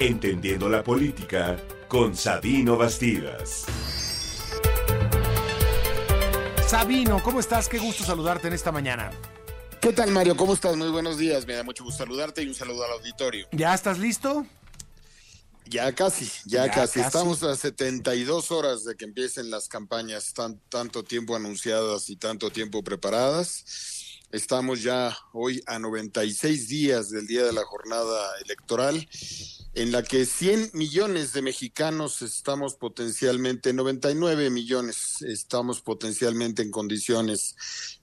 Entendiendo la política con Sabino Bastidas. Sabino, ¿cómo estás? Qué gusto saludarte en esta mañana. ¿Qué tal, Mario? ¿Cómo estás? Muy buenos días. Me da mucho gusto saludarte y un saludo al auditorio. ¿Ya estás listo? Ya casi, ya, casi. Estamos a 72 horas de que empiecen las campañas, tan, tanto tiempo anunciadas y tanto tiempo preparadas. Estamos ya hoy a 96 días del día de la jornada electoral en la que 100 millones de mexicanos estamos potencialmente, 99 millones estamos potencialmente en condiciones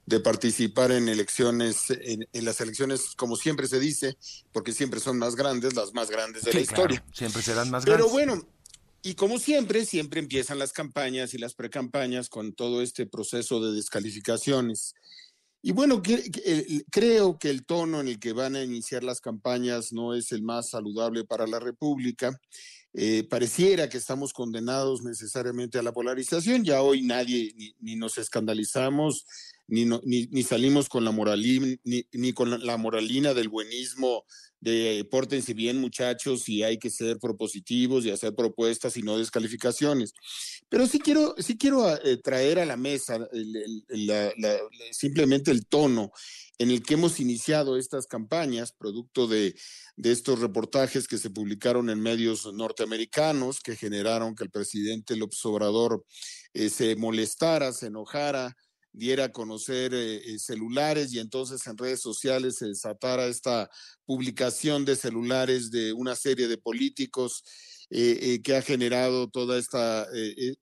de participar en elecciones, en, las elecciones, como siempre se dice, porque siempre son más grandes, las más grandes de la historia. Siempre serán más grandes. Pero bueno, y como siempre, siempre empiezan las campañas y las precampañas con todo este proceso de descalificaciones y bueno, creo que el tono en el que van a iniciar las campañas no es el más saludable para la República. Eh, pareciera que estamos condenados necesariamente a la polarización. Ya hoy nadie ni, nos escandalizamos, ni, ni, salimos con la moralina, ni, con la moralina del buenismo de pórtense bien muchachos y hay que ser propositivos y hacer propuestas y no descalificaciones. Pero sí quiero, sí quiero eh, traer a la mesa simplemente el tono en el que hemos iniciado estas campañas, producto de, estos reportajes que se publicaron en medios norteamericanos, que generaron que el presidente López Obrador eh, se molestara, se enojara, diera a conocer eh, eh, celulares y entonces en redes sociales se desatara esta publicación de celulares de una serie de políticos eh, que ha generado toda esta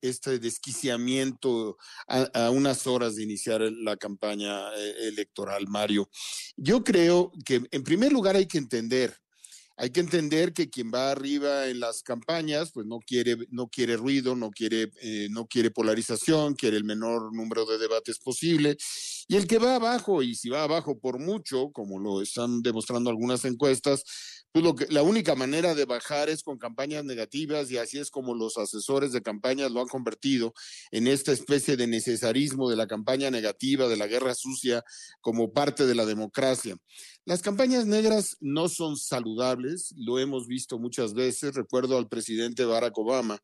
este desquiciamiento a, unas horas de iniciar la campaña electoral, Mario. Yo creo que en primer lugar hay que entender hay que entender que quien va arriba en las campañas, pues no quiere, no quiere ruido, no quiere, eh, no quiere polarización, quiere el menor número de debates posible. Y el que va abajo, y si va abajo por mucho, como lo están demostrando algunas encuestas, pues la única manera de bajar es con campañas negativas y así es como los asesores de campañas lo han convertido en esta especie de necesarismo de la campaña negativa, de la guerra sucia, como parte de la democracia. Las campañas negras no son saludables, lo hemos visto muchas veces. Recuerdo al presidente Barack Obama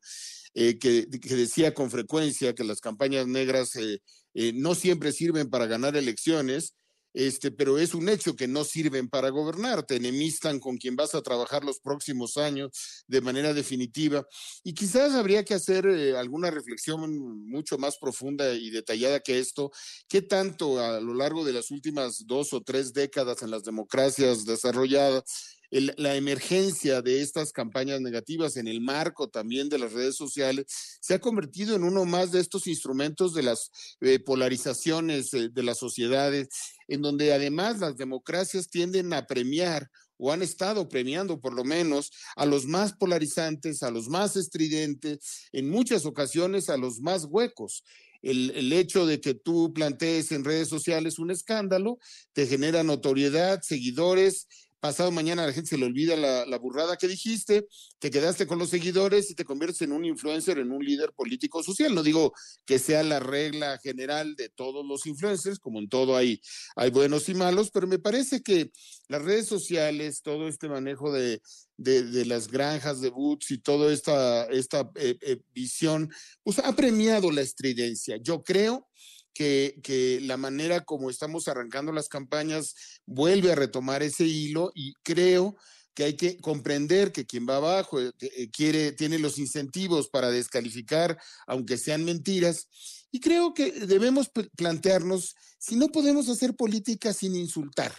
eh, que, decía con frecuencia que las campañas negras eh, eh, no siempre sirven para ganar elecciones, este, pero es un hecho que no sirven para gobernar, te enemistan con quien vas a trabajar los próximos años de manera definitiva. Y quizás habría que hacer eh, alguna reflexión mucho más profunda y detallada que esto, qué tanto a lo largo de las últimas dos o tres décadas en las democracias desarrolladas la emergencia de estas campañas negativas en el marco también de las redes sociales se ha convertido en uno más de estos instrumentos de las eh, polarizaciones eh, de las sociedades, en donde además las democracias tienden a premiar o han estado premiando por lo menos a los más polarizantes, a los más estridentes, en muchas ocasiones a los más huecos. El, el, hecho de que tú plantees en redes sociales un escándalo te genera notoriedad, seguidores pasado mañana a la gente se le olvida la, burrada que dijiste, te quedaste con los seguidores y te conviertes en un influencer, en un líder político social. No digo que sea la regla general de todos los influencers, como en todo hay, hay buenos y malos, pero me parece que las redes sociales, todo este manejo de, las granjas de boots y toda esta, esta eh, eh, visión, pues ha premiado la estridencia. Yo creo que, la manera como estamos arrancando las campañas vuelve a retomar ese hilo y creo que hay que comprender que quien va abajo eh, eh, quiere, tiene los incentivos para descalificar, aunque sean mentiras. Y creo que debemos plantearnos si no podemos hacer política sin insultar,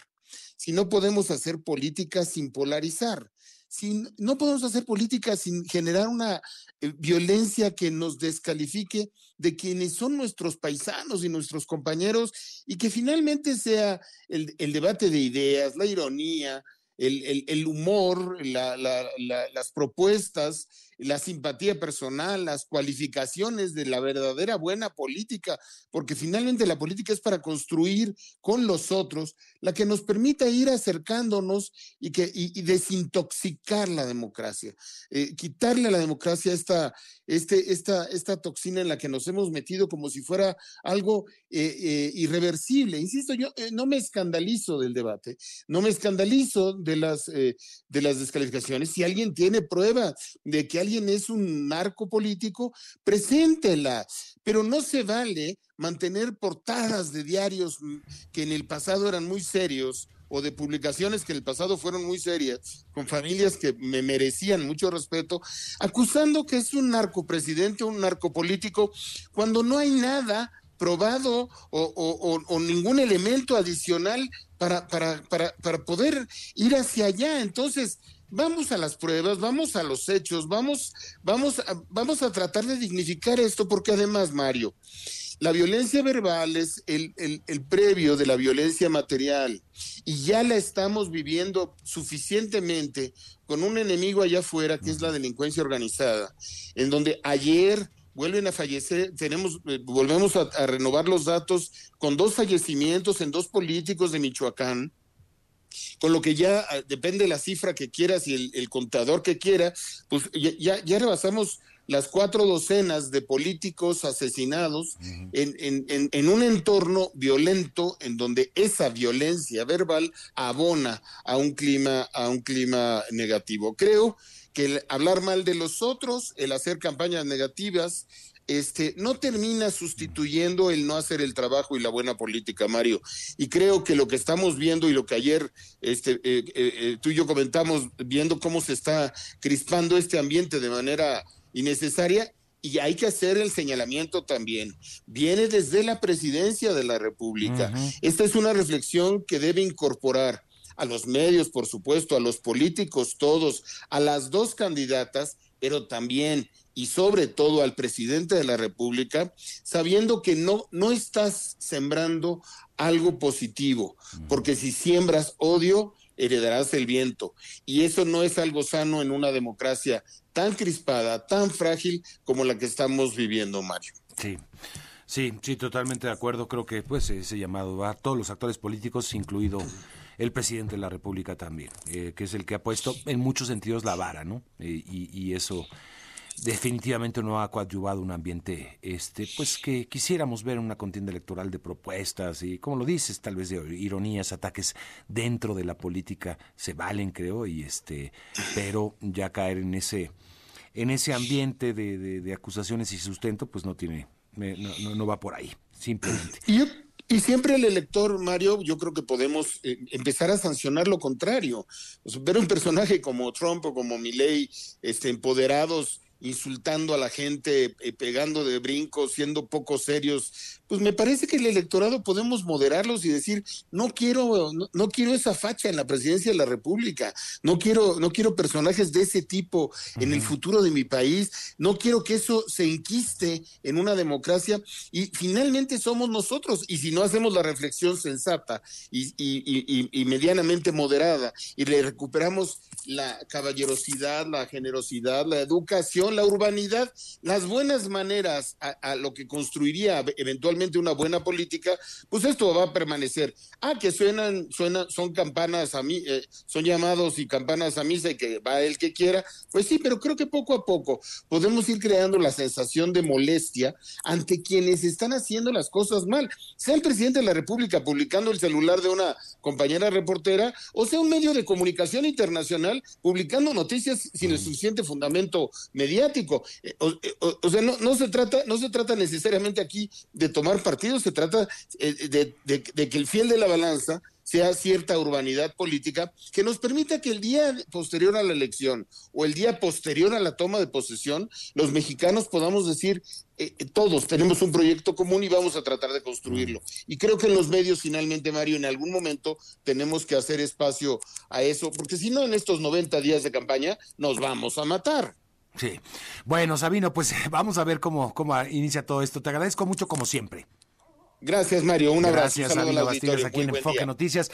si no podemos hacer política sin polarizar, no podemos hacer política sin generar una eh, violencia que nos descalifique de quienes son nuestros paisanos y nuestros compañeros y que finalmente sea el, debate de ideas, la ironía, el, humor, las propuestas la simpatía personal, las cualificaciones de la verdadera buena política, porque finalmente la política es para construir con los otros la que nos permita ir acercándonos y, que, desintoxicar la democracia, eh, quitarle a la democracia esta, este, esta, esta toxina en la que nos hemos metido como si fuera algo eh, eh, irreversible. Insisto, yo no me escandalizo del debate, no me escandalizo de las, de las descalificaciones. Si alguien tiene prueba de que alguien es un narco político, preséntela, pero no se vale mantener portadas de diarios que en el pasado eran muy serios o de publicaciones que en el pasado fueron muy serias, con familias que me merecían mucho respeto, acusando que es un narcopresidente, un narcopolítico, cuando no hay nada probado o, ningún elemento adicional para, para, para, para poder ir hacia allá. Entonces, vamos a las pruebas, vamos a los hechos, vamos, vamos, a, vamos a tratar de dignificar esto, porque además, Mario, la violencia verbal es el, previo de la violencia material y ya la estamos viviendo suficientemente con un enemigo allá afuera que es la delincuencia organizada, en donde ayer vuelven a fallecer, tenemos, eh, volvemos a, renovar los datos con dos fallecimientos en dos políticos de Michoacán, con lo que ya ah, depende la cifra que quieras y el, contador que quiera, pues ya, ya rebasamos las cuatro docenas de políticos asesinados en, un entorno violento en donde esa violencia verbal abona a un clima, a un clima negativo. Creo que el hablar mal de los otros, el hacer campañas negativas, este, no termina sustituyendo el no hacer el trabajo y la buena política, Mario. Y creo que lo que estamos viendo y lo que ayer este, eh, eh, eh, tú y yo comentamos, viendo cómo se está crispando este ambiente de manera innecesaria y hay que hacer el señalamiento también. Viene desde la presidencia de la República. Esta es una reflexión que debe incorporar a los medios, por supuesto, a los políticos todos, a las dos candidatas, pero también y sobre todo al presidente de la República, sabiendo que no, no estás sembrando algo positivo, porque si siembras odio, heredarás el viento. Y eso no es algo sano en una democracia tan crispada, tan frágil como la que estamos viviendo, Mario. Sí. Sí, sí, totalmente de acuerdo. Creo que pues ese llamado va a todos los actores políticos, incluido el presidente de la República también, eh, que es el que ha puesto en muchos sentidos la vara, ¿no? Eh, y, eso definitivamente no ha coadyuvado un ambiente este pues que quisiéramos ver una contienda electoral de propuestas y como lo dices tal vez de ironías ataques dentro de la política se valen creo y este pero ya caer en ese en ese ambiente de, acusaciones y sustento pues no tiene no, no, va por ahí simplemente y, siempre el elector, Mario, yo creo que podemos eh, empezar a sancionar lo contrario. ver un personaje como Trump o como Milley, este, empoderados insultando a la gente, eh, pegando de brincos, siendo poco serios, pues me parece que el electorado podemos moderarlos y decir, no quiero, no, quiero esa facha en la presidencia de la República, no quiero, no quiero personajes de ese tipo en el futuro de mi país, no quiero que eso se enquiste en una democracia y finalmente somos nosotros, y si no hacemos la reflexión sensata y, y medianamente moderada y le recuperamos la caballerosidad, la generosidad, la educación, la urbanidad, las buenas maneras a, lo que construiría eventualmente una buena política, pues esto va a permanecer. Ah, que suenan, suenan, son campanas a mí, eh, son llamados y campanas a misa y que va el que quiera, pues sí, pero creo que poco a poco podemos ir creando la sensación de molestia ante quienes están haciendo las cosas mal, sea el presidente de la República publicando el celular de una compañera reportera o sea un medio de comunicación internacional publicando noticias sin el suficiente fundamento mediático. Eh, eh, o, sea, no, se trata, no se trata necesariamente aquí de tomar partido, se trata eh, de, de que el fiel de la balanza sea cierta urbanidad política que nos permita que el día posterior a la elección o el día posterior a la toma de posesión, los mexicanos podamos decir, eh, todos tenemos un proyecto común y vamos a tratar de construirlo. Y creo que en los medios, finalmente, Mario, en algún momento tenemos que hacer espacio a eso, porque si no, en estos 90 días de campaña nos vamos a matar. Sí. Bueno, Sabino, pues vamos a ver cómo, cómo inicia todo esto. Te agradezco mucho como siempre. Gracias, Mario. Un abrazo. Gracias, Sabino Bastías, aquí en Enfoque Noticias.